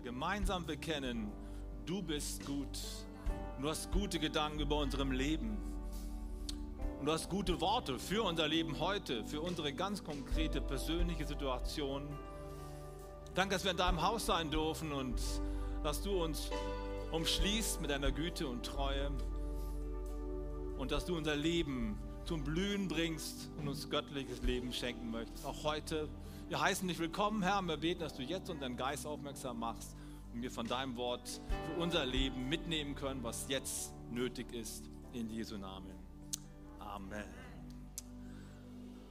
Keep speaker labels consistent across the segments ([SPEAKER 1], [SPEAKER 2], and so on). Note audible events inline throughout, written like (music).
[SPEAKER 1] gemeinsam bekennen, du bist gut. Du hast gute Gedanken über unserem Leben. Und du hast gute Worte für unser Leben heute, für unsere ganz konkrete persönliche Situation. Danke, dass wir in deinem Haus sein dürfen und dass du uns umschließt mit deiner Güte und Treue und dass du unser Leben zum Blühen bringst und uns göttliches Leben schenken möchtest. Auch heute. Wir heißen dich willkommen, Herr. Wir beten, dass du jetzt unseren Geist aufmerksam machst und wir von deinem Wort für unser Leben mitnehmen können, was jetzt nötig ist. In Jesu Namen. Amen.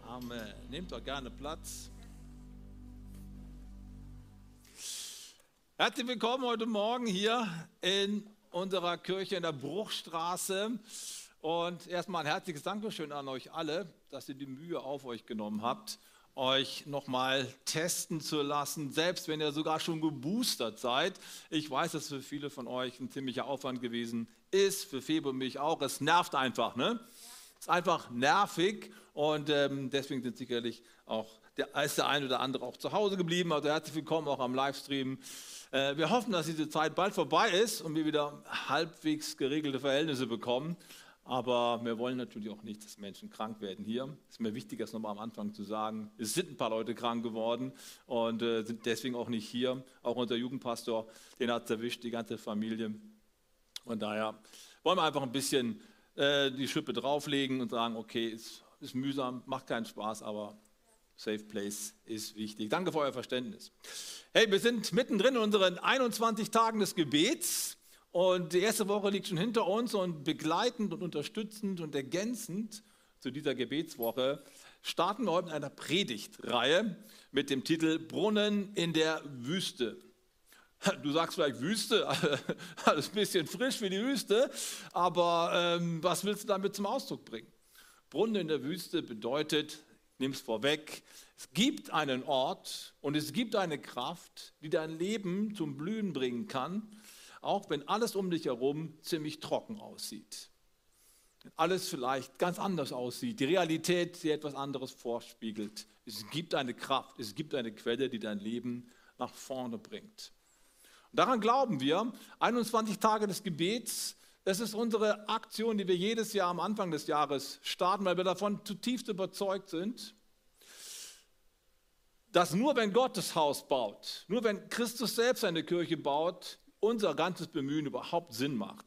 [SPEAKER 1] Amen. Nehmt doch gerne Platz. Herzlich willkommen heute Morgen hier in unserer Kirche in der Bruchstraße. Und erstmal ein herzliches Dankeschön an euch alle, dass ihr die Mühe auf euch genommen habt, euch nochmal testen zu lassen, selbst wenn ihr sogar schon geboostert seid. Ich weiß, dass für viele von euch ein ziemlicher Aufwand gewesen ist, für Febe und mich auch. Es nervt einfach, ne? Es ist einfach nervig und ähm, deswegen sind sicherlich auch der, ist der eine oder andere auch zu Hause geblieben. Also herzlich willkommen auch am Livestream. Äh, wir hoffen, dass diese Zeit bald vorbei ist und wir wieder halbwegs geregelte Verhältnisse bekommen. Aber wir wollen natürlich auch nicht, dass Menschen krank werden hier. Es ist mir wichtig, das nochmal am Anfang zu sagen. Es sind ein paar Leute krank geworden und äh, sind deswegen auch nicht hier. Auch unser Jugendpastor, den hat es erwischt, die ganze Familie. Von daher wollen wir einfach ein bisschen äh, die Schippe drauflegen und sagen, okay, es ist mühsam, macht keinen Spaß, aber Safe Place ist wichtig. Danke für euer Verständnis. Hey, wir sind mittendrin in unseren 21 Tagen des Gebets. Und die erste Woche liegt schon hinter uns und begleitend und unterstützend und ergänzend zu dieser Gebetswoche starten wir heute in einer Predigtreihe mit dem Titel Brunnen in der Wüste. (laughs) Du sagst vielleicht Wüste, (laughs) alles ein bisschen frisch wie die Wüste, aber ähm, was willst du damit zum Ausdruck bringen? Brunnen in der Wüste bedeutet, nimm es vorweg, es gibt einen Ort und es gibt eine Kraft, die dein Leben zum Blühen bringen kann auch wenn alles um dich herum ziemlich trocken aussieht. Alles vielleicht ganz anders aussieht, die Realität dir etwas anderes vorspiegelt. Es gibt eine Kraft, es gibt eine Quelle, die dein Leben nach vorne bringt. Und daran glauben wir, 21 Tage des Gebets, das ist unsere Aktion, die wir jedes Jahr am Anfang des Jahres starten, weil wir davon zutiefst überzeugt sind, dass nur wenn Gott das Haus baut, nur wenn Christus selbst seine Kirche baut, unser ganzes Bemühen überhaupt Sinn macht.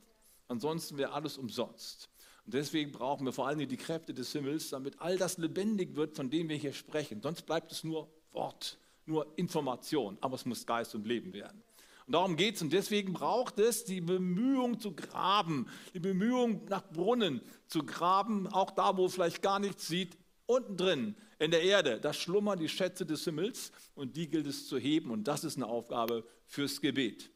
[SPEAKER 1] Ansonsten wäre alles umsonst. Und deswegen brauchen wir vor allem die Kräfte des Himmels, damit all das lebendig wird, von dem wir hier sprechen. Sonst bleibt es nur Wort, nur Information, aber es muss Geist und Leben werden. Und darum geht es. Und deswegen braucht es die Bemühung zu graben, die Bemühung nach Brunnen zu graben, auch da, wo vielleicht gar nichts sieht, unten drin in der Erde. Da schlummern die Schätze des Himmels und die gilt es zu heben. Und das ist eine Aufgabe fürs Gebet.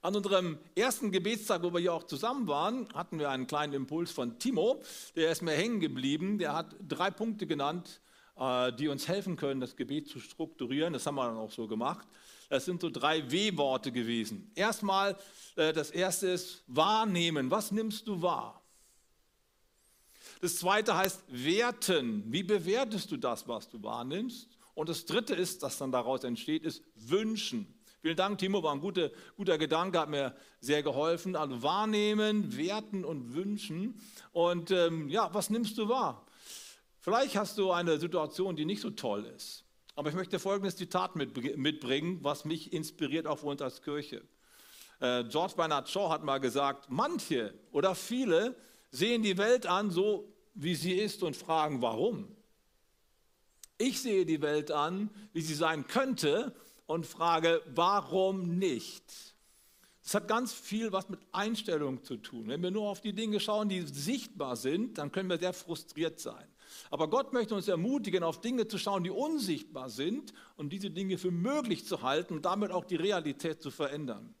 [SPEAKER 1] An unserem ersten Gebetstag, wo wir hier auch zusammen waren, hatten wir einen kleinen Impuls von Timo, der ist mir hängen geblieben. Der hat drei Punkte genannt, äh, die uns helfen können, das Gebet zu strukturieren. Das haben wir dann auch so gemacht. Das sind so drei W-Worte gewesen. Erstmal, äh, das erste ist wahrnehmen. Was nimmst du wahr? Das zweite heißt werten. Wie bewertest du das, was du wahrnimmst? Und das dritte ist, das dann daraus entsteht, ist wünschen. Vielen Dank, Timo, war ein guter, guter Gedanke, hat mir sehr geholfen. Also wahrnehmen, werten und wünschen. Und ähm, ja, was nimmst du wahr? Vielleicht hast du eine Situation, die nicht so toll ist. Aber ich möchte folgendes Zitat mitbringen, was mich inspiriert für uns als Kirche. Äh, George Bernard Shaw hat mal gesagt, manche oder viele sehen die Welt an so, wie sie ist und fragen, warum. Ich sehe die Welt an, wie sie sein könnte und frage, warum nicht? Das hat ganz viel was mit Einstellung zu tun. Wenn wir nur auf die Dinge schauen, die sichtbar sind, dann können wir sehr frustriert sein. Aber Gott möchte uns ermutigen, auf Dinge zu schauen, die unsichtbar sind und diese Dinge für möglich zu halten und damit auch die Realität zu verändern.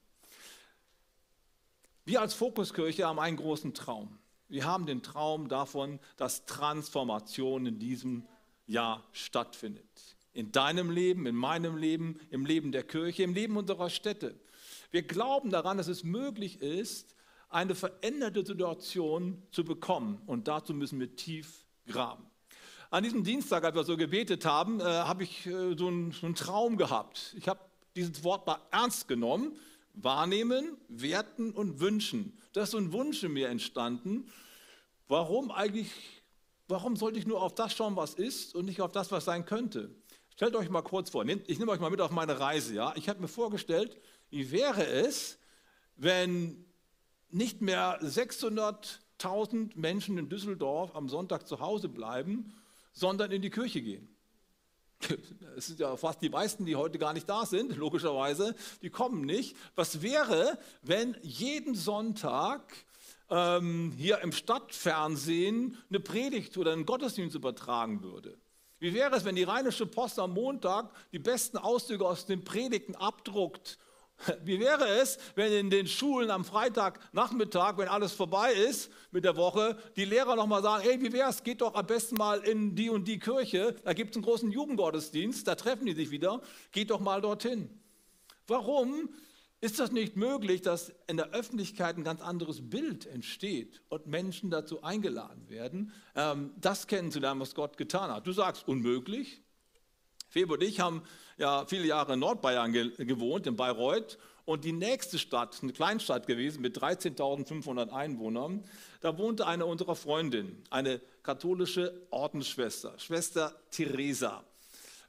[SPEAKER 1] Wir als Fokuskirche haben einen großen Traum. Wir haben den Traum davon, dass Transformation in diesem Jahr stattfindet in deinem Leben, in meinem Leben, im Leben der Kirche, im Leben unserer Städte. Wir glauben daran, dass es möglich ist, eine veränderte Situation zu bekommen. Und dazu müssen wir tief graben. An diesem Dienstag, als wir so gebetet haben, äh, habe ich äh, so, einen, so, einen, Traum gehabt. Ich habe dieses Wort mal ernst genommen. Wahrnehmen, werten und wünschen. Da ist so ein Wunsch in mir entstanden. Warum eigentlich, warum sollte ich nur auf das schauen, was ist und nicht auf das, was sein könnte? Stellt euch mal kurz vor, ich nehme euch mal mit auf meine Reise. Ja? Ich habe mir vorgestellt, wie wäre es, wenn nicht mehr 600.000 Menschen in Düsseldorf am Sonntag zu Hause bleiben, sondern in die Kirche gehen. (laughs) Es sind ja fast die meisten, die heute gar nicht da sind, logischerweise, die kommen nicht. Was wäre, wenn jeden Sonntag ähm, hier im Stadtfernsehen eine Predigt oder einen Gottesdienst übertragen würde? Wie wäre es, wenn die Rheinische Post am Montag die besten Auszüge aus den Predigten abdruckt? (laughs) Wie wäre es, wenn in den Schulen am Freitagnachmittag, wenn alles vorbei ist mit der Woche, die Lehrer nochmal sagen, hey, wie wäre es, geht doch am besten mal in die und die Kirche, da gibt es einen großen Jugendgottesdienst, da treffen die sich wieder, geht doch mal dorthin. Warum ist das nicht möglich, dass in der Öffentlichkeit ein ganz anderes Bild entsteht und Menschen dazu eingeladen werden, ähm, das kennenzulernen, was Gott getan hat? Du sagst, unmöglich. Febo und ich haben ja viele Jahre in Nordbayern gewohnt, in Bayreuth. Und die nächste Stadt, eine Kleinstadt gewesen mit 13.500 Einwohnern, da wohnte eine unserer Freundinnen, eine katholische Ordensschwester, Schwester Theresa.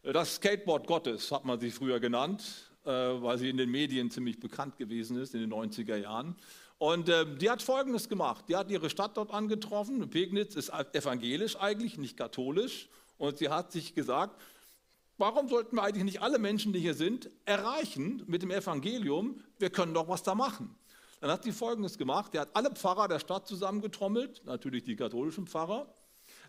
[SPEAKER 1] Das Skateboard Gottes hat man sie früher genannt, weil sie in den Medien ziemlich bekannt gewesen ist in den 90er Jahren. Und äh, die hat Folgendes gemacht. Die hat ihre Stadt dort angetroffen. Pegnitz ist evangelisch eigentlich, nicht katholisch. Und sie hat sich gesagt, Warum sollten wir eigentlich nicht alle Menschen, die hier sind, erreichen mit dem Evangelium? Wir können doch was da machen. Dann hat sie Folgendes gemacht. Die hat alle Pfarrer der Stadt zusammengetrommelt, natürlich die katholischen Pfarrer.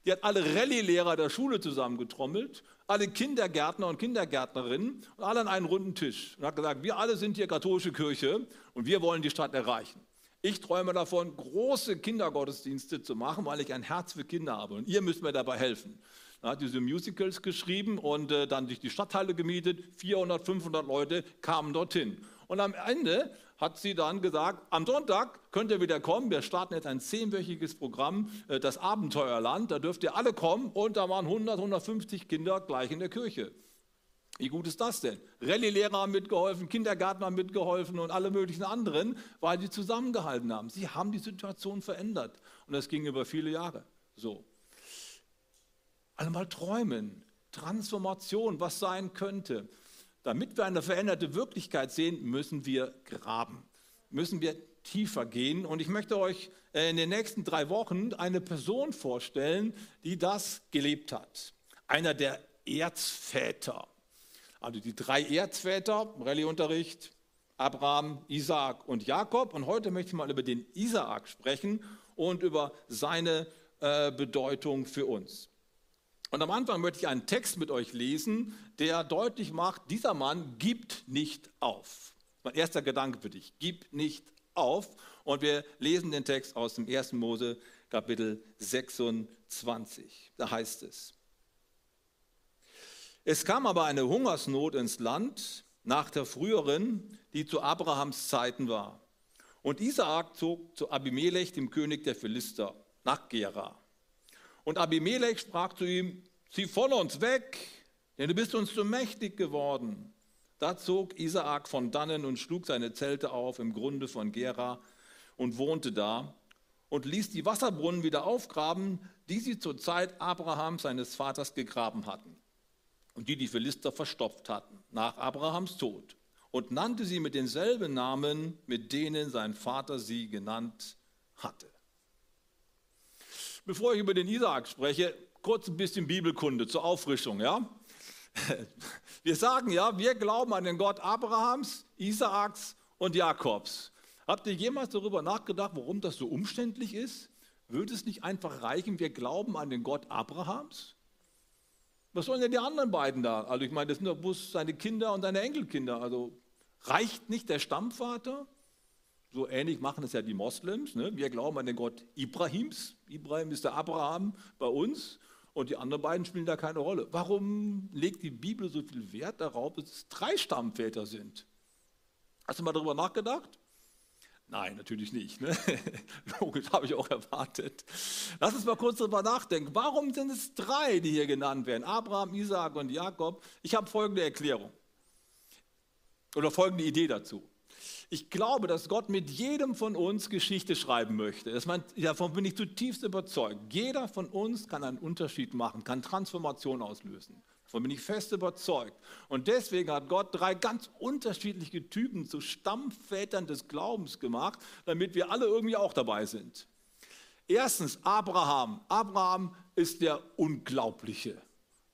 [SPEAKER 1] Die hat alle Rallye-Lehrer der Schule zusammengetrommelt, alle Kindergärtner und Kindergärtnerinnen und alle an einen runden Tisch. Und hat gesagt, wir alle sind hier katholische Kirche und wir wollen die Stadt erreichen. Ich träume davon, große Kindergottesdienste zu machen, weil ich ein Herz für Kinder habe. Und ihr müsst mir dabei helfen. Er hat diese Musicals geschrieben und äh, dann sich die Stadtteile gemietet. 400, 500 Leute kamen dorthin. Und am Ende hat sie dann gesagt, am Sonntag könnt ihr wieder kommen. Wir starten jetzt ein zehnwöchiges Programm, äh, das Abenteuerland. Da dürft ihr alle kommen. Und da waren 100, 150 Kinder gleich in der Kirche. Wie gut ist das denn? Rallye-Lehrer haben mitgeholfen, Kindergärtner haben mitgeholfen und alle möglichen anderen, weil sie zusammengehalten haben. Sie haben die Situation verändert. Und das ging über viele Jahre so einmal träumen, Transformation, was sein könnte. Damit wir eine veränderte Wirklichkeit sehen, müssen wir graben, müssen wir tiefer gehen. Und ich möchte euch äh, in den nächsten drei Wochen eine Person vorstellen, die das gelebt hat. Einer der Erzväter. Also die drei Erzväter, Rallyeunterricht, Abraham, Isaak und Jakob. Und heute möchte ich mal über den Isaak sprechen und über seine äh, Bedeutung für uns. Und am Anfang möchte ich einen Text mit euch lesen, der deutlich macht, dieser Mann gibt nicht auf. Mein erster Gedanke für dich, gib nicht auf. Und wir lesen den Text aus dem 1. Mose Kapitel 26. Da heißt es, es kam aber eine Hungersnot ins Land nach der früheren, die zu Abrahams Zeiten war. Und Isaak zog zu Abimelech, dem König der Philister, nach Gera. Und Abimelech sprach zu ihm, zieh von uns weg, denn du bist uns zu mächtig geworden. Da zog Isaak von dannen und schlug seine Zelte auf im Grunde von Gera und wohnte da und ließ die Wasserbrunnen wieder aufgraben, die sie zur Zeit Abrahams, seines Vaters, gegraben hatten und die die Philister verstopft hatten, nach Abrahams Tod, und nannte sie mit denselben Namen, mit denen sein Vater sie genannt hatte. Bevor ich über den Isaak spreche, kurz ein bisschen Bibelkunde zur Auffrischung, ja? (laughs) Wir sagen ja, wir glauben an den Gott Abrahams, Isaaks und Jakobs. Habt ihr jemals darüber nachgedacht, warum das so umständlich ist? Würde es nicht einfach reichen, wir glauben an den Gott Abrahams? Was sollen denn die anderen beiden da? Also ich meine, das sind doch bloß seine Kinder und seine Enkelkinder. Also reicht nicht der Stammvater? So ähnlich machen es ja die Moslems. Ne? Wir glauben an den Gott Ibrahims. Ibrahim ist der Abraham bei uns und die anderen beiden spielen da keine Rolle. Warum legt die Bibel so viel Wert darauf, dass es drei Stammväter sind? Hast du mal darüber nachgedacht? Nein, natürlich nicht. Ne? (laughs) Logisch, habe ich auch erwartet. Lass uns mal kurz darüber nachdenken. Warum sind es drei, die hier genannt werden? Abraham, Isaac und Jakob. Ich habe folgende Erklärung. oder folgende Idee dazu. Ich glaube, dass Gott mit jedem von uns Geschichte schreiben möchte. Das mein, davon bin ich zutiefst überzeugt. Jeder von uns kann einen Unterschied machen, kann Transformation auslösen. Davon bin ich fest überzeugt. Und deswegen hat Gott drei ganz unterschiedliche Typen zu Stammvätern des Glaubens gemacht, damit wir alle irgendwie auch dabei sind. Erstens Abraham. Abraham ist der Unglaubliche.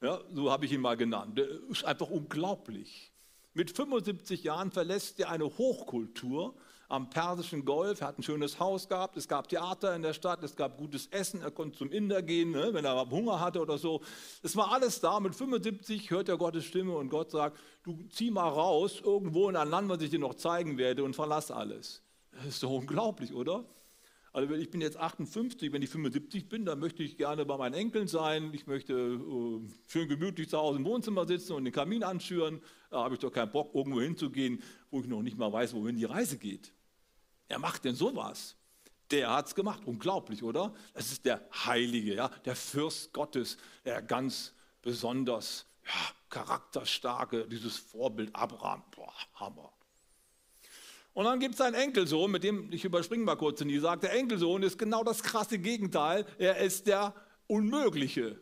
[SPEAKER 1] Ja, so habe ich ihn mal genannt. Der ist einfach unglaublich. Mit 75 Jahren verlässt er eine Hochkultur am Persischen Golf. Er hat ein schönes Haus gehabt, es gab Theater in der Stadt, es gab gutes Essen, er konnte zum Inder gehen, ne, wenn er Hunger hatte oder so. Es war alles da. Mit 75 hört er Gottes Stimme und Gott sagt, du zieh mal raus, irgendwo in ein Land, was ich dir noch zeigen werde und verlass alles. Das ist so unglaublich, oder? Also ich bin jetzt 58, wenn ich 75 bin, dann möchte ich gerne bei meinen Enkeln sein. Ich möchte äh, schön gemütlich zu Hause im Wohnzimmer sitzen und den Kamin anschüren. Da habe ich doch keinen Bock, irgendwo hinzugehen, wo ich noch nicht mal weiß, wohin die Reise geht. Er macht denn sowas? Der hat es gemacht. Unglaublich, oder? Das ist der Heilige, ja, der Fürst Gottes, der ganz besonders ja, charakterstarke, dieses Vorbild Abraham. Boah, Hammer. Und dann gibt es einen Enkelsohn, mit dem, ich überspringe mal kurz in die sagt, der Enkelsohn ist genau das krasse Gegenteil. Er ist der Unmögliche.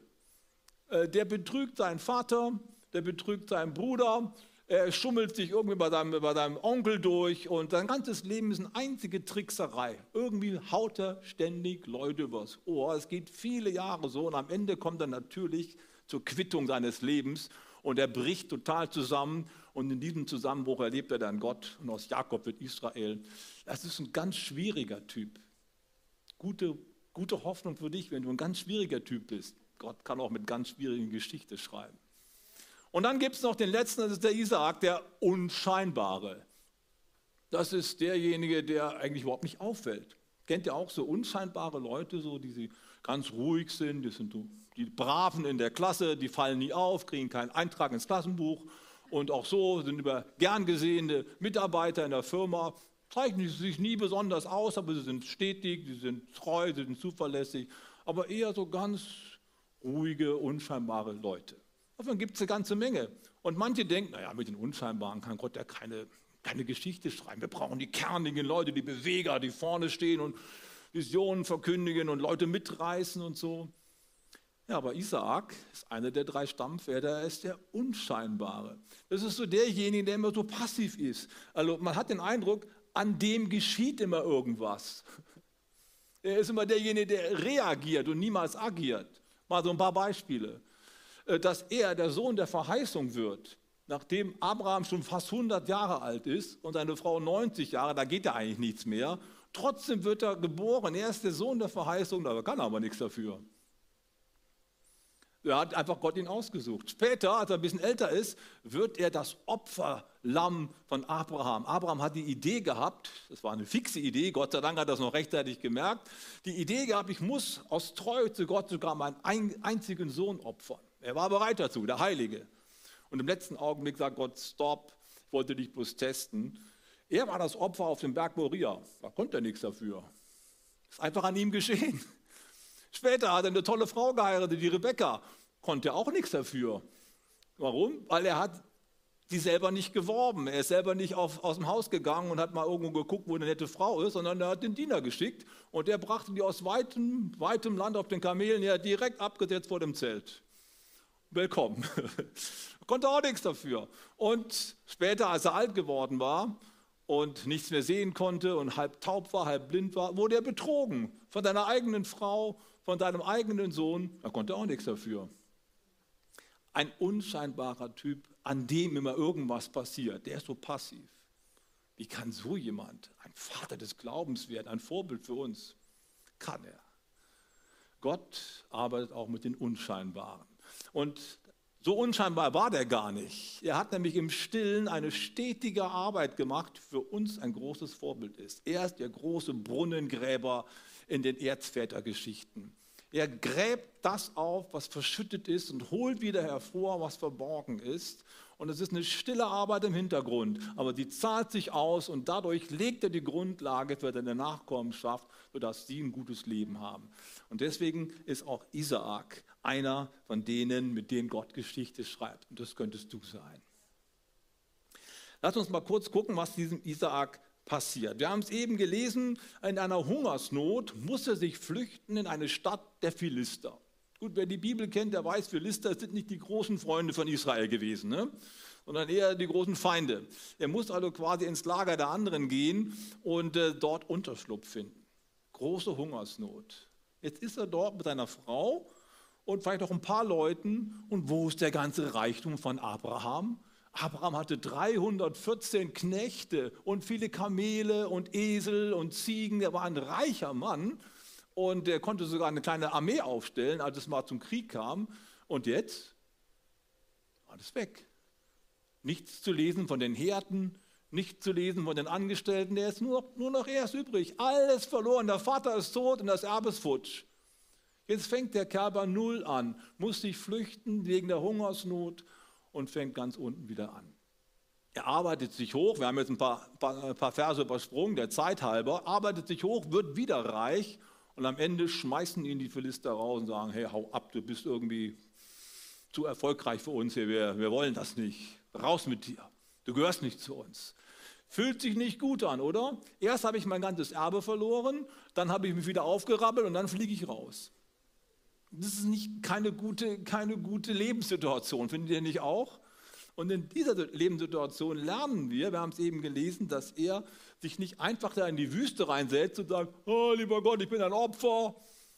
[SPEAKER 1] Äh, der betrügt seinen Vater, der betrügt seinen Bruder, er schummelt sich irgendwie bei seinem, bei seinem Onkel durch und sein ganzes Leben ist eine einzige Trickserei. Irgendwie haut er ständig Leute übers Ohr. Es geht viele Jahre so und am Ende kommt er natürlich zur Quittung seines Lebens und er bricht total zusammen und in diesem Zusammenbruch erlebt er dann Gott und aus Jakob wird Israel. Das ist ein ganz schwieriger Typ. Gute, gute Hoffnung für dich, wenn du ein ganz schwieriger Typ bist. Gott kann auch mit ganz schwierigen Geschichten schreiben. Und dann gibt es noch den letzten, das ist der Isaak, der Unscheinbare. Das ist derjenige, der eigentlich überhaupt nicht auffällt. Kennt ihr auch so unscheinbare Leute, so, die ganz ruhig sind, die sind die Braven in der Klasse, die fallen nie auf, kriegen keinen Eintrag ins Klassenbuch und auch so sind über gern gesehene Mitarbeiter in der Firma, zeichnen sich nie besonders aus, aber sie sind stetig, sie sind treu, sie sind zuverlässig, aber eher so ganz ruhige, unscheinbare Leute. Davon gibt es eine ganze Menge. Und manche denken, naja, mit den Unscheinbaren kann Gott ja keine, keine Geschichte schreiben. Wir brauchen die kernigen Leute, die Beweger, die vorne stehen und Visionen verkündigen und Leute mitreißen und so. Ja, aber Isaak ist einer der drei Stammväter, er ist der Unscheinbare. Das ist so derjenige, der immer so passiv ist. Also man hat den Eindruck, an dem geschieht immer irgendwas. Er ist immer derjenige, der reagiert und niemals agiert. Mal so ein paar Beispiele. Äh, dass er der Sohn der Verheißung wird, nachdem Abraham schon fast 100 Jahre alt ist und seine Frau 90 Jahre, da geht ja eigentlich nichts mehr. Trotzdem wird er geboren. Er ist der Sohn der Verheißung, da kann er aber nichts dafür. Er hat einfach Gott ihn ausgesucht. Später, als er ein bisschen älter ist, wird er das Opferlamm von Abraham. Abraham hat die Idee gehabt, das war eine fixe Idee, Gott sei Dank hat er das noch rechtzeitig gemerkt, die Idee gehabt, ich muss aus Treue zu Gott sogar meinen einzigen Sohn opfern. Er war bereit dazu, der Heilige. Und im letzten Augenblick sagt Gott, stopp, ich wollte dich bloß testen. Er war das Opfer auf dem Berg Moria. Da konnte er nichts dafür. Ist einfach an ihm geschehen. Später hat er eine tolle Frau geheiratet, die Rebecca. Konnte auch nichts dafür. Warum? Weil er hat die selber nicht geworben. Er ist selber nicht auf, aus dem Haus gegangen und hat mal irgendwo geguckt, wo eine nette Frau ist, sondern er hat den Diener geschickt und der brachte die aus weitem, weitem Land auf den Kamelen her direkt abgesetzt vor dem Zelt. Willkommen. (laughs) Konnte auch nichts dafür. Und später, als er alt geworden war, und nichts mehr sehen konnte und halb taub war, halb blind war, wurde er betrogen von seiner eigenen Frau, von seinem eigenen Sohn. Er konnte auch nichts dafür. Ein unscheinbarer Typ, an dem immer irgendwas passiert, der ist so passiv. Wie kann so jemand ein Vater des Glaubens werden, ein Vorbild für uns? Kann er. Gott arbeitet auch mit den Unscheinbaren. Und so unscheinbar war der gar nicht. Er hat nämlich im Stillen eine stetige Arbeit gemacht, für uns ein großes Vorbild ist. Er ist der große Brunnengräber in den Erzvätergeschichten. Er gräbt das auf, was verschüttet ist und holt wieder hervor, was verborgen ist. Und es ist eine stille Arbeit im Hintergrund, aber die zahlt sich aus und dadurch legt er die Grundlage für seine Nachkommenschaft, sodass sie ein gutes Leben haben. Und deswegen ist auch Isaak einer von denen, mit denen Gott Geschichte schreibt. Und das könntest du sein. Lass uns mal kurz gucken, was diesem Isaak passiert. Wir haben es eben gelesen, in einer Hungersnot muss er sich flüchten in eine Stadt der Philister. Gut, wer die Bibel kennt, der weiß, Philister sind nicht die großen Freunde von Israel gewesen, ne? sondern eher die großen Feinde. Er muss also quasi ins Lager der anderen gehen und äh, dort Unterschlupf finden. Große Hungersnot. Jetzt ist er dort mit seiner Frau und vielleicht auch ein paar Leuten. Und wo ist der ganze Reichtum von Abraham? Abraham hatte 314 Knechte und viele Kamele und Esel und Ziegen. Er war ein reicher Mann und er konnte sogar eine kleine Armee aufstellen, als es mal zum Krieg kam. Und jetzt? Alles weg. Nichts zu lesen von den Herden, nichts zu lesen von den Angestellten. Der ist nur, nur noch erst übrig. Alles verloren. Der Vater ist tot und das Erbe ist futsch. Jetzt fängt der Kerl bei Null an, muss sich flüchten wegen der Hungersnot und fängt ganz unten wieder an. Er arbeitet sich hoch, wir haben jetzt ein paar, paar, paar Verse übersprungen, der Zeit halber, arbeitet sich hoch, wird wieder reich und am Ende schmeißen ihn die Philister raus und sagen, hey, hau ab, du bist irgendwie zu erfolgreich für uns hier, wir, wir wollen das nicht. Raus mit dir, du gehörst nicht zu uns. Fühlt sich nicht gut an, oder? Erst habe ich mein ganzes Erbe verloren, dann habe ich mich wieder aufgerappelt und dann fliege ich raus. Das ist nicht keine gute, keine gute Lebenssituation, findet ihr nicht auch? Und in dieser Lebenssituation lernen wir, wir haben es eben gelesen, dass er sich nicht einfach da in die Wüste reinsetzt und sagt, oh lieber Gott, ich bin ein Opfer,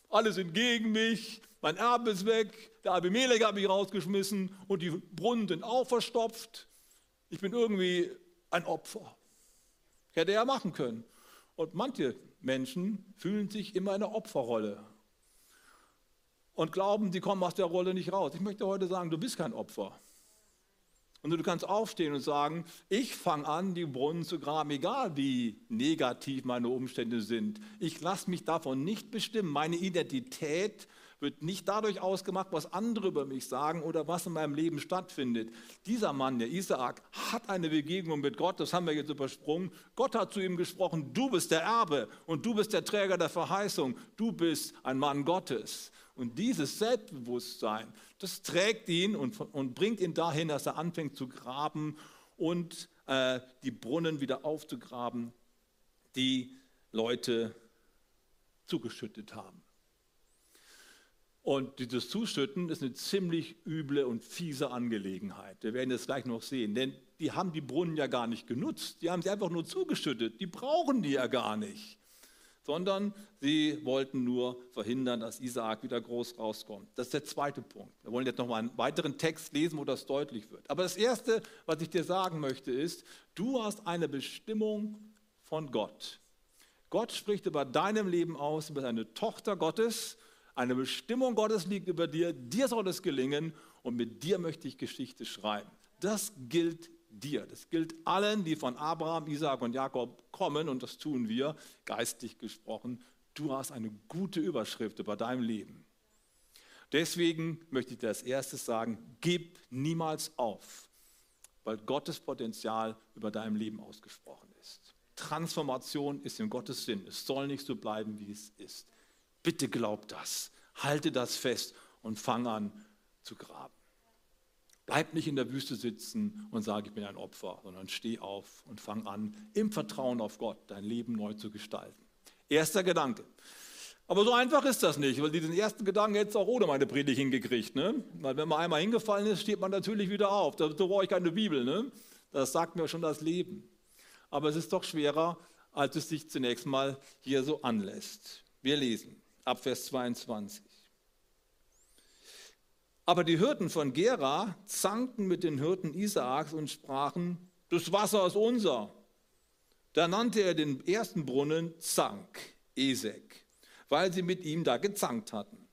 [SPEAKER 1] alle sind gegen mich, mein Erbe ist weg, der Abimelech hat mich rausgeschmissen und die Brunnen sind auch verstopft. Ich bin irgendwie ein Opfer. Hätte er machen können. Und manche Menschen fühlen sich immer in der Opferrolle und glauben, sie kommen aus der Rolle nicht raus. Ich möchte heute sagen, du bist kein Opfer. Und du kannst aufstehen und sagen, ich fange an, die Brunnen zu graben, egal wie negativ meine Umstände sind. Ich lasse mich davon nicht bestimmen. Meine Identität wird nicht dadurch ausgemacht, was andere über mich sagen oder was in meinem Leben stattfindet. Dieser Mann, der Isaak, hat eine Begegnung mit Gott, das haben wir jetzt übersprungen. Gott hat zu ihm gesprochen, du bist der Erbe und du bist der Träger der Verheißung, du bist ein Mann Gottes. Und dieses Selbstbewusstsein, das trägt ihn und, und bringt ihn dahin, dass er anfängt zu graben und äh, die Brunnen wieder aufzugraben, die Leute zugeschüttet haben. Und dieses Zuschütten ist eine ziemlich üble und fiese Angelegenheit. Wir werden das gleich noch sehen. Denn die haben die Brunnen ja gar nicht genutzt. Die haben sie einfach nur zugeschüttet. Die brauchen die ja gar nicht sondern sie wollten nur verhindern, dass Isaak wieder groß rauskommt. Das ist der zweite Punkt. Wir wollen jetzt noch mal einen weiteren Text lesen, wo das deutlich wird. Aber das Erste, was ich dir sagen möchte, ist, du hast eine Bestimmung von Gott. Gott spricht über deinem Leben aus, über deine Tochter Gottes. Eine Bestimmung Gottes liegt über dir. Dir soll es gelingen und mit dir möchte ich Geschichte schreiben. Das gilt dir. Das gilt allen, die von Abraham, Isaac und Jakob kommen, und das tun wir, geistlich gesprochen. Du hast eine gute Überschrift über dein Leben. Deswegen möchte ich dir als erstes sagen, gib niemals auf, weil Gottes Potenzial über deinem Leben ausgesprochen ist. Transformation ist in Gottes Sinn. Es soll nicht so bleiben, wie es ist. Bitte glaub das. Halte das fest und fang an zu graben. Bleib nicht in der Wüste sitzen und sag, ich bin ein Opfer, sondern steh auf und fang an, im Vertrauen auf Gott dein Leben neu zu gestalten. Erster Gedanke. Aber so einfach ist das nicht, weil diesen ersten Gedanken hätte auch ohne meine Predigt hingekriegt. Ne? Weil wenn man einmal hingefallen ist, steht man natürlich wieder auf. Da brauche ich keine Bibel. Ne? Das sagt mir schon das Leben. Aber es ist doch schwerer, als es sich zunächst mal hier so anlässt. Wir lesen ab Vers 22. Aber die Hirten von Gera zankten mit den Hirten Isaaks und sprachen, das Wasser ist unser. Da nannte er den ersten Brunnen Zank, Esek, weil sie mit ihm da gezankt hatten.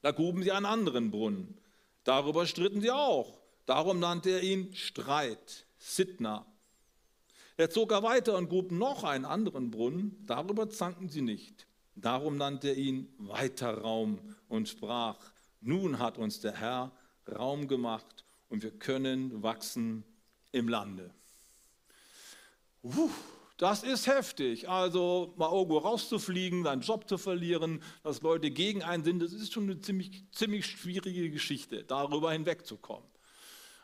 [SPEAKER 1] Da gruben sie einen anderen Brunnen. Darüber stritten sie auch. Darum nannte er ihn Streit, Sidna. Er zog er weiter und grub noch einen anderen Brunnen. Darüber zankten sie nicht. Darum nannte er ihn Weiterraum und sprach, nun hat uns der Herr Raum gemacht und wir können wachsen im Lande. Puh, das ist heftig. Also mal irgendwo rauszufliegen, seinen Job zu verlieren, dass Leute gegen einen sind, das ist schon eine ziemlich, ziemlich schwierige Geschichte, darüber hinwegzukommen.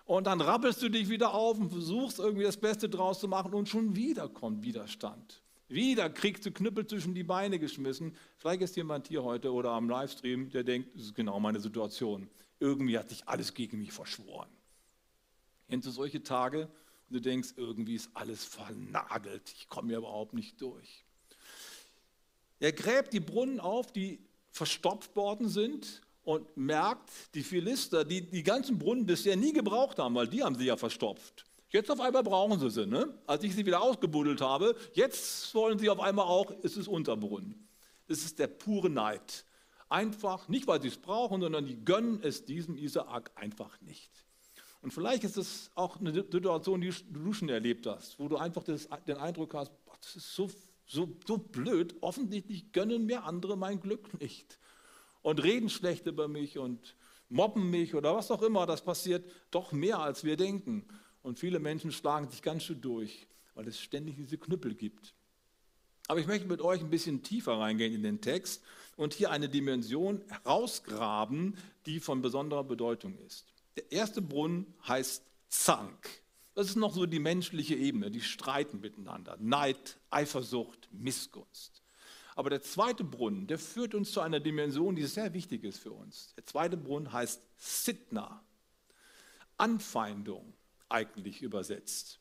[SPEAKER 1] Und dann rappelst du dich wieder auf und versuchst irgendwie das Beste draus zu machen und schon wieder kommt Widerstand. Wieder kriegst du Knüppel zwischen die Beine geschmissen. Vielleicht ist jemand hier heute oder am Livestream, der denkt, das ist genau meine Situation. Irgendwie hat sich alles gegen mich verschworen. Kennst du solche Tage und du denkst, irgendwie ist alles vernagelt, ich komme hier überhaupt nicht durch. Er gräbt die Brunnen auf, die verstopft worden sind und merkt, die Philister, die die ganzen Brunnen bisher nie gebraucht haben, weil die haben sie ja verstopft. Jetzt auf einmal brauchen sie sie. Ne? Als ich sie wieder ausgebuddelt habe, jetzt wollen sie auf einmal auch, es ist Unterbrunnen. Das ist der pure Neid. Einfach, nicht weil sie es brauchen, sondern die gönnen es diesem Isaak einfach nicht. Und vielleicht ist es auch eine Situation, die du schon erlebt hast, wo du einfach das, den Eindruck hast, das ist so, so, so blöd, offensichtlich gönnen mir andere mein Glück nicht und reden schlecht über mich und mobben mich oder was auch immer, das passiert doch mehr, als wir denken. Und viele Menschen schlagen sich ganz schön durch, weil es ständig diese Knüppel gibt. Aber ich möchte mit euch ein bisschen tiefer reingehen in den Text und hier eine Dimension herausgraben, die von besonderer Bedeutung ist. Der erste Brunnen heißt Zank. Das ist noch so die menschliche Ebene, die streiten miteinander. Neid, Eifersucht, Missgunst. Aber der zweite Brunnen, der führt uns zu einer Dimension, die sehr wichtig ist für uns. Der zweite Brunnen heißt Sitna, Anfeindung eigentlich übersetzt.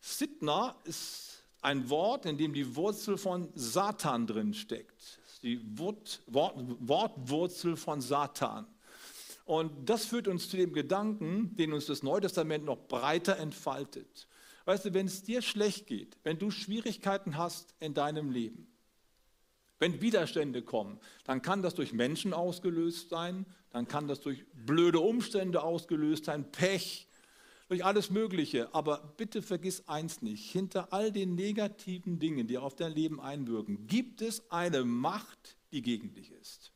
[SPEAKER 1] Sitna ist ein Wort, in dem die Wurzel von Satan drin steckt. Die Wort, Wort, Wortwurzel von Satan. Und das führt uns zu dem Gedanken, den uns das Neue Testament noch breiter entfaltet. Weißt du, wenn es dir schlecht geht, wenn du Schwierigkeiten hast in deinem Leben, wenn Widerstände kommen, dann kann das durch Menschen ausgelöst sein, dann kann das durch blöde Umstände ausgelöst sein, Pech, durch alles Mögliche. Aber bitte vergiss eins nicht, hinter all den negativen Dingen, die auf dein Leben einwirken, gibt es eine Macht, die gegen dich ist.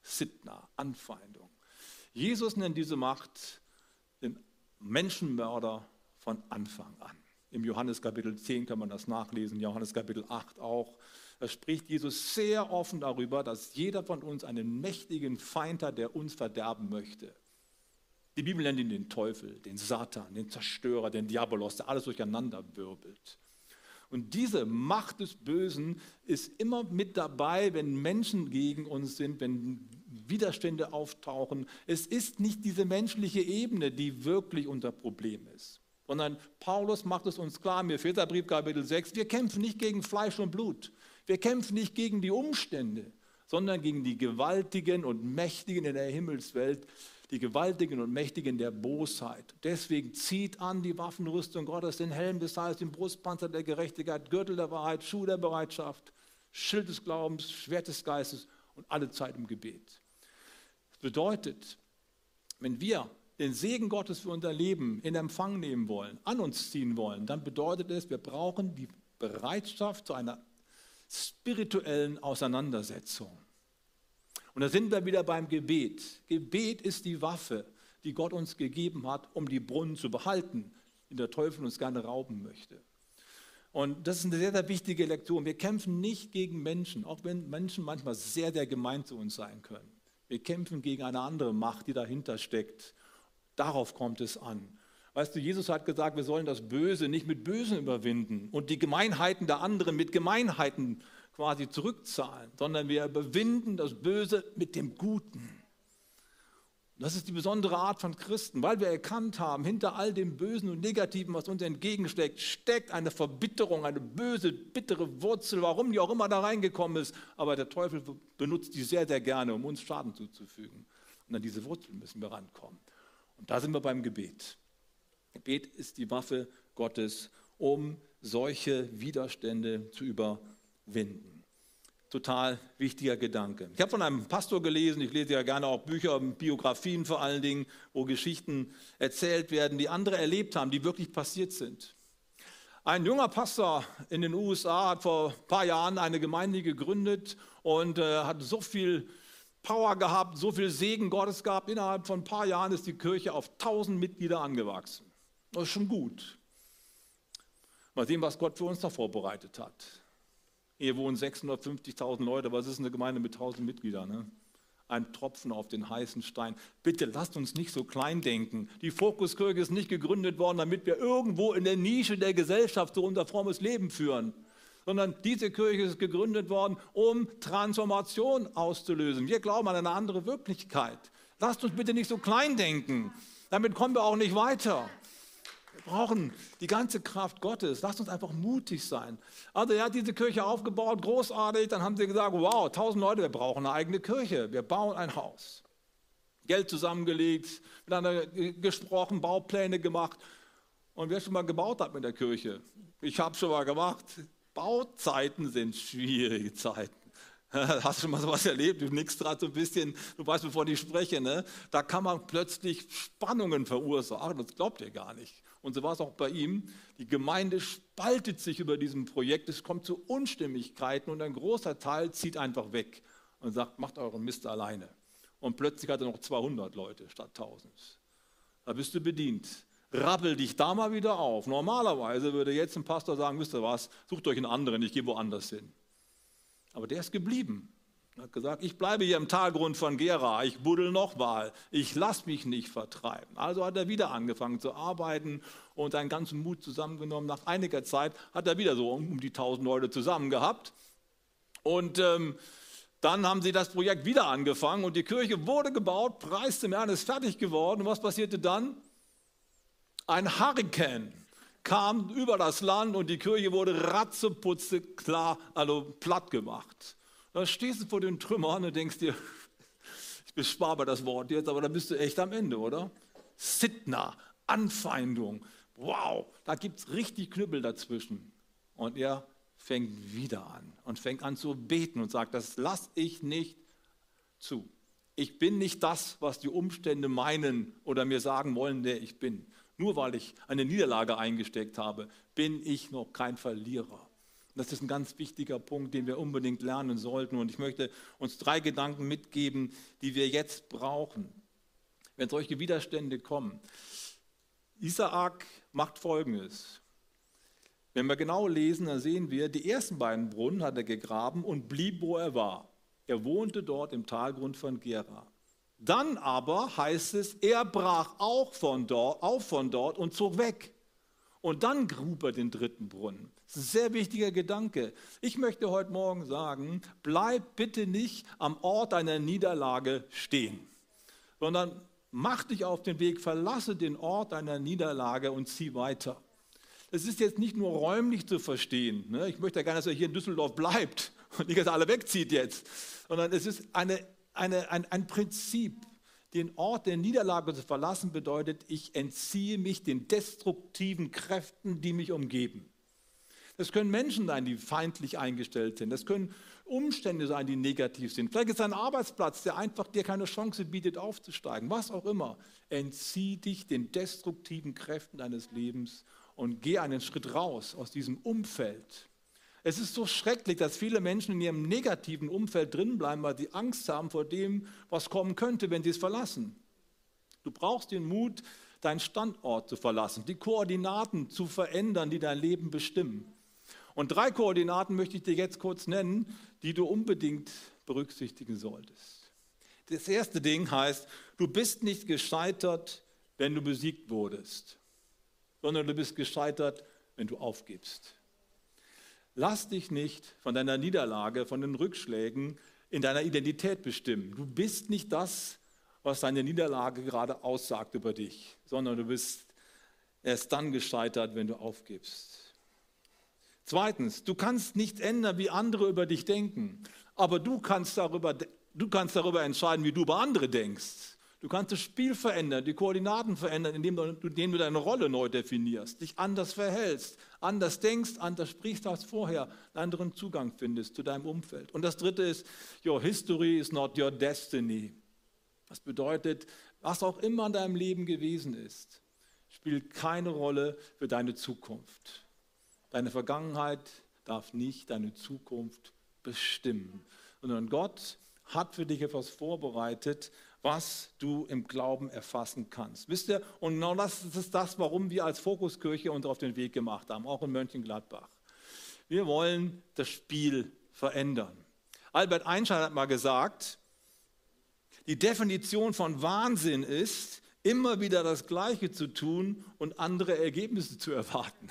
[SPEAKER 1] Sitna, Anfeindung. Jesus nennt diese Macht den Menschenmörder von Anfang an. Im Johannes Kapitel 10 kann man das nachlesen, Johannes Kapitel 8 auch. Da spricht Jesus sehr offen darüber, dass jeder von uns einen mächtigen Feind hat, der uns verderben möchte. Die Bibel nennt ihn den Teufel, den Satan, den Zerstörer, den Diabolos, der alles durcheinander wirbelt. Und diese Macht des Bösen ist immer mit dabei, wenn Menschen gegen uns sind, wenn Widerstände auftauchen. Es ist nicht diese menschliche Ebene, die wirklich unser Problem ist, sondern Paulus macht es uns klar, im Epheserbrief Kapitel 6, wir kämpfen nicht gegen Fleisch und Blut, wir kämpfen nicht gegen die Umstände, sondern gegen die Gewaltigen und Mächtigen in der Himmelswelt, die Gewaltigen und Mächtigen der Bosheit. Deswegen zieht an die Waffenrüstung Gottes, den Helm des Heils, den Brustpanzer der Gerechtigkeit, Gürtel der Wahrheit, Schuh der Bereitschaft, Schild des Glaubens, Schwert des Geistes und alle Zeit im Gebet. Das bedeutet, wenn wir den Segen Gottes für unser Leben in Empfang nehmen wollen, an uns ziehen wollen, dann bedeutet es, wir brauchen die Bereitschaft zu einer spirituellen Auseinandersetzung. Und da sind wir wieder beim Gebet. Gebet ist die Waffe, die Gott uns gegeben hat, um die Brunnen zu behalten, die der Teufel uns gerne rauben möchte. Und das ist eine sehr, sehr wichtige Lektion. Wir kämpfen nicht gegen Menschen, auch wenn Menschen manchmal sehr, sehr gemein zu uns sein können. Wir kämpfen gegen eine andere Macht, die dahinter steckt. Darauf kommt es an. Weißt du, Jesus hat gesagt, wir sollen das Böse nicht mit Bösen überwinden und die Gemeinheiten der anderen mit Gemeinheiten quasi zurückzahlen, sondern wir überwinden das Böse mit dem Guten. Das ist die besondere Art von Christen, weil wir erkannt haben, hinter all dem Bösen und Negativen, was uns entgegensteckt, steckt eine Verbitterung, eine böse, bittere Wurzel, warum die auch immer da reingekommen ist. Aber der Teufel benutzt die sehr, sehr gerne, um uns Schaden zuzufügen. Und an diese Wurzel müssen wir rankommen. Und da sind wir beim Gebet. Gebet ist die Waffe Gottes, um solche Widerstände zu überwinden. Total wichtiger Gedanke. Ich habe von einem Pastor gelesen, ich lese ja gerne auch Bücher, Biografien vor allen Dingen, wo Geschichten erzählt werden, die andere erlebt haben, die wirklich passiert sind. Ein junger Pastor in den USA hat vor ein paar Jahren eine Gemeinde gegründet und äh, hat so viel Power gehabt, so viel Segen Gottes gehabt. Innerhalb von ein paar Jahren ist die Kirche auf 1000 Mitglieder angewachsen. Das ist schon gut. Mal sehen, was Gott für uns da vorbereitet hat. Hier wohnen 650.000 Leute, es ist eine Gemeinde mit 1000 Mitgliedern. Ne? ein Tropfen auf den heißen Stein. Bitte lasst uns nicht so klein denken. Die Fokuskirche ist nicht gegründet worden, damit wir irgendwo in der Nische der Gesellschaft so unser frommes Leben führen, sondern diese Kirche ist gegründet worden, um Transformation auszulösen. Wir glauben an eine andere Wirklichkeit. Lasst uns bitte nicht so klein denken. Damit kommen wir auch nicht weiter. Brauchen die ganze Kraft Gottes. Lasst uns einfach mutig sein. Also er hat diese Kirche aufgebaut, großartig. Dann haben sie gesagt, wow, tausend Leute, wir brauchen eine eigene Kirche. Wir bauen ein Haus. Geld zusammengelegt, miteinander gesprochen, Baupläne gemacht. Und wer schon mal gebaut hat mit der Kirche? Ich habe schon mal gemacht. Bauzeiten sind schwierige Zeiten. (laughs) Hast du schon mal sowas erlebt? Du nickst gerade so ein bisschen, du weißt, bevor ich spreche, ne? da kann man plötzlich Spannungen verursachen. Das glaubt ihr gar nicht. Und so war es auch bei ihm. Die Gemeinde spaltet sich über diesem Projekt. Es kommt zu Unstimmigkeiten und ein großer Teil zieht einfach weg und sagt, macht euren Mist alleine. Und plötzlich hat er noch 200 Leute statt 1000. Da bist du bedient. Rappel dich da mal wieder auf. Normalerweise würde jetzt ein Pastor sagen, wisst ihr was, sucht euch einen anderen, ich gehe woanders hin. Aber der ist geblieben. Er hat gesagt, ich bleibe hier im Talgrund von Gera, ich buddel noch mal, ich lasse mich nicht vertreiben. Also hat er wieder angefangen zu arbeiten und seinen ganzen Mut zusammengenommen. Nach einiger Zeit hat er wieder so um die tausend Leute zusammen gehabt. Und ähm, dann haben sie das Projekt wieder angefangen und die Kirche wurde gebaut, Preis zum Herrn ist fertig geworden. Und was passierte dann? Ein Hurrikan kam über das Land und die Kirche wurde ratzeputze klar, also platt gemacht. Da stehst du vor den Trümmern und denkst dir, (laughs) ich bespare das Wort jetzt, aber da bist du echt am Ende, oder? Sitna, Anfeindung, wow, da gibt es richtig Knüppel dazwischen. Und er fängt wieder an und fängt an zu beten und sagt, das lasse ich nicht zu. Ich bin nicht das, was die Umstände meinen oder mir sagen wollen, der ich bin. Nur weil ich eine Niederlage eingesteckt habe, bin ich noch kein Verlierer. Das ist ein ganz wichtiger Punkt, den wir unbedingt lernen sollten. Und ich möchte uns drei Gedanken mitgeben, die wir jetzt brauchen, wenn solche Widerstände kommen. Isaak macht Folgendes. Wenn wir genau lesen, dann sehen wir, die ersten beiden Brunnen hat er gegraben und blieb, wo er war. Er wohnte dort im Talgrund von Gera. Dann aber heißt es, er brach auch von dort, auf von dort und zog weg. Und dann grub er den dritten Brunnen. Sehr wichtiger Gedanke. Ich möchte heute Morgen sagen, bleib bitte nicht am Ort deiner Niederlage stehen, sondern mach dich auf den Weg, verlasse den Ort deiner Niederlage und zieh weiter. Das ist jetzt nicht nur räumlich zu verstehen. Ne? Ich möchte ja gerne, dass er hier in Düsseldorf bleibt (laughs) und nicht, dass er alle wegzieht jetzt, sondern es ist eine, eine, ein, ein Prinzip. Den Ort der Niederlage zu verlassen bedeutet, ich entziehe mich den destruktiven Kräften, die mich umgeben. Das können Menschen sein, die feindlich eingestellt sind. Das können Umstände sein, die negativ sind. Vielleicht ist es ein Arbeitsplatz, der einfach dir keine Chance bietet, aufzusteigen. Was auch immer. Entzieh dich den destruktiven Kräften deines Lebens und geh einen Schritt raus aus diesem Umfeld. Es ist so schrecklich, dass viele Menschen in ihrem negativen Umfeld drinbleiben, weil sie Angst haben vor dem, was kommen könnte, wenn sie es verlassen. Du brauchst den Mut, deinen Standort zu verlassen, die Koordinaten zu verändern, die dein Leben bestimmen. Und drei Koordinaten möchte ich dir jetzt kurz nennen, die du unbedingt berücksichtigen solltest. Das erste Ding heißt, du bist nicht gescheitert, wenn du besiegt wurdest, sondern du bist gescheitert, wenn du aufgibst. Lass dich nicht von deiner Niederlage, von den Rückschlägen in deiner Identität bestimmen. Du bist nicht das, was deine Niederlage gerade aussagt über dich, sondern du bist erst dann gescheitert, wenn du aufgibst. Zweitens, du kannst nicht ändern, wie andere über dich denken, aber du kannst darüber, du kannst darüber entscheiden, wie du über andere denkst. Du kannst das Spiel verändern, die Koordinaten verändern, indem du, indem du deine Rolle neu definierst, dich anders verhältst, anders denkst, anders sprichst als vorher, einen anderen Zugang findest zu deinem Umfeld. Und das dritte ist, your history is not your destiny. Das bedeutet, was auch immer in deinem Leben gewesen ist, spielt keine Rolle für deine Zukunft. Deine Vergangenheit darf nicht deine Zukunft bestimmen, sondern Gott hat für dich etwas vorbereitet, was du im Glauben erfassen kannst. Wisst ihr, und genau das ist das, warum wir als Fokuskirche uns auf den Weg gemacht haben, auch in Mönchengladbach. Wir wollen das Spiel verändern. Albert Einstein hat mal gesagt, Die Definition von Wahnsinn ist, immer wieder das Gleiche zu tun und andere Ergebnisse zu erwarten.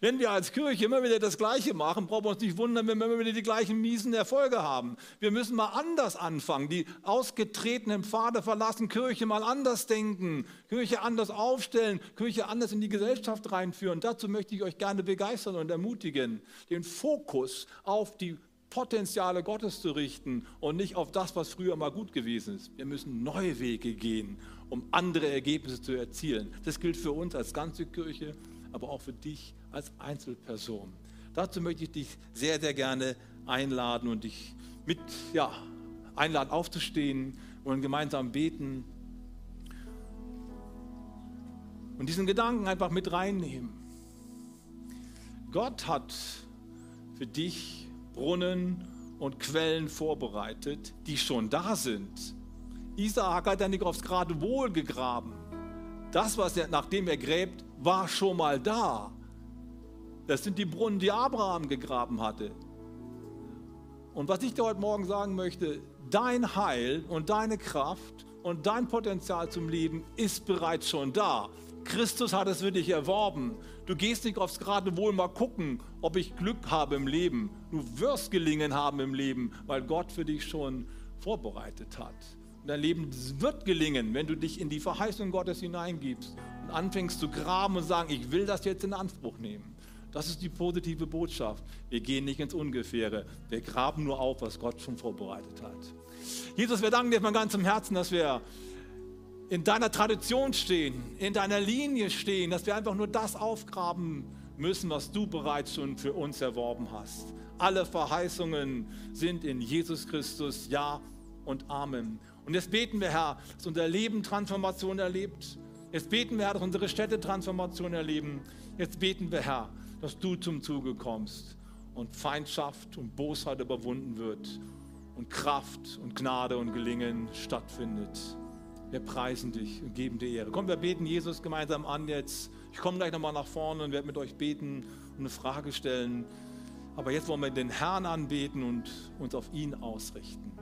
[SPEAKER 1] Wenn wir als Kirche immer wieder das Gleiche machen, brauchen wir uns nicht wundern, wenn wir immer wieder die gleichen miesen Erfolge haben. Wir müssen mal anders anfangen, die ausgetretenen Pfade verlassen, Kirche mal anders denken, Kirche anders aufstellen, Kirche anders in die Gesellschaft reinführen. Dazu möchte ich euch gerne begeistern und ermutigen, den Fokus auf die Potenziale Gottes zu richten und nicht auf das, was früher mal gut gewesen ist. Wir müssen neue Wege gehen, um andere Ergebnisse zu erzielen. Das gilt für uns als ganze Kirche, aber auch für dich als Einzelperson. Dazu möchte ich dich sehr, sehr gerne einladen und dich mit ja, einladen aufzustehen und gemeinsam beten und diesen Gedanken einfach mit reinnehmen. Gott hat für dich Brunnen und Quellen vorbereitet, die schon da sind. Isaak hat ja nicht aufs Geradewohl gegraben. Das, was er, nachdem er gräbt, war schon mal da. Das sind die Brunnen, die Abraham gegraben hatte. Und was ich dir heute Morgen sagen möchte, dein Heil und deine Kraft und dein Potenzial zum Leben ist bereits schon da. Christus hat es für dich erworben. Du gehst nicht aufs gerade wohl mal gucken, ob ich Glück habe im Leben. Du wirst gelingen haben im Leben, weil Gott für dich schon vorbereitet hat. Dein Leben wird gelingen, wenn du dich in die Verheißung Gottes hineingibst und anfängst zu graben und sagen, ich will das jetzt in Anspruch nehmen. Das ist die positive Botschaft. Wir gehen nicht ins Ungefähre. Wir graben nur auf, was Gott schon vorbereitet hat. Jesus, wir danken dir von ganzem Herzen, dass wir in deiner Tradition stehen, in deiner Linie stehen, dass wir einfach nur das aufgraben müssen, was du bereits schon für uns erworben hast. Alle Verheißungen sind in Jesus Christus Ja und Amen. Und jetzt beten wir, Herr, dass unser Leben Transformation erlebt. Jetzt beten wir, Herr, dass unsere Städte Transformation erleben. Jetzt beten wir, Herr, dass du zum Zuge kommst und Feindschaft und Bosheit überwunden wird und Kraft und Gnade und Gelingen stattfindet. Wir preisen dich und geben dir Ehre. Komm, wir beten Jesus gemeinsam an jetzt. Ich komme gleich nochmal nach vorne und werde mit euch beten und eine Frage stellen. Aber jetzt wollen wir den Herrn anbeten und uns auf ihn ausrichten.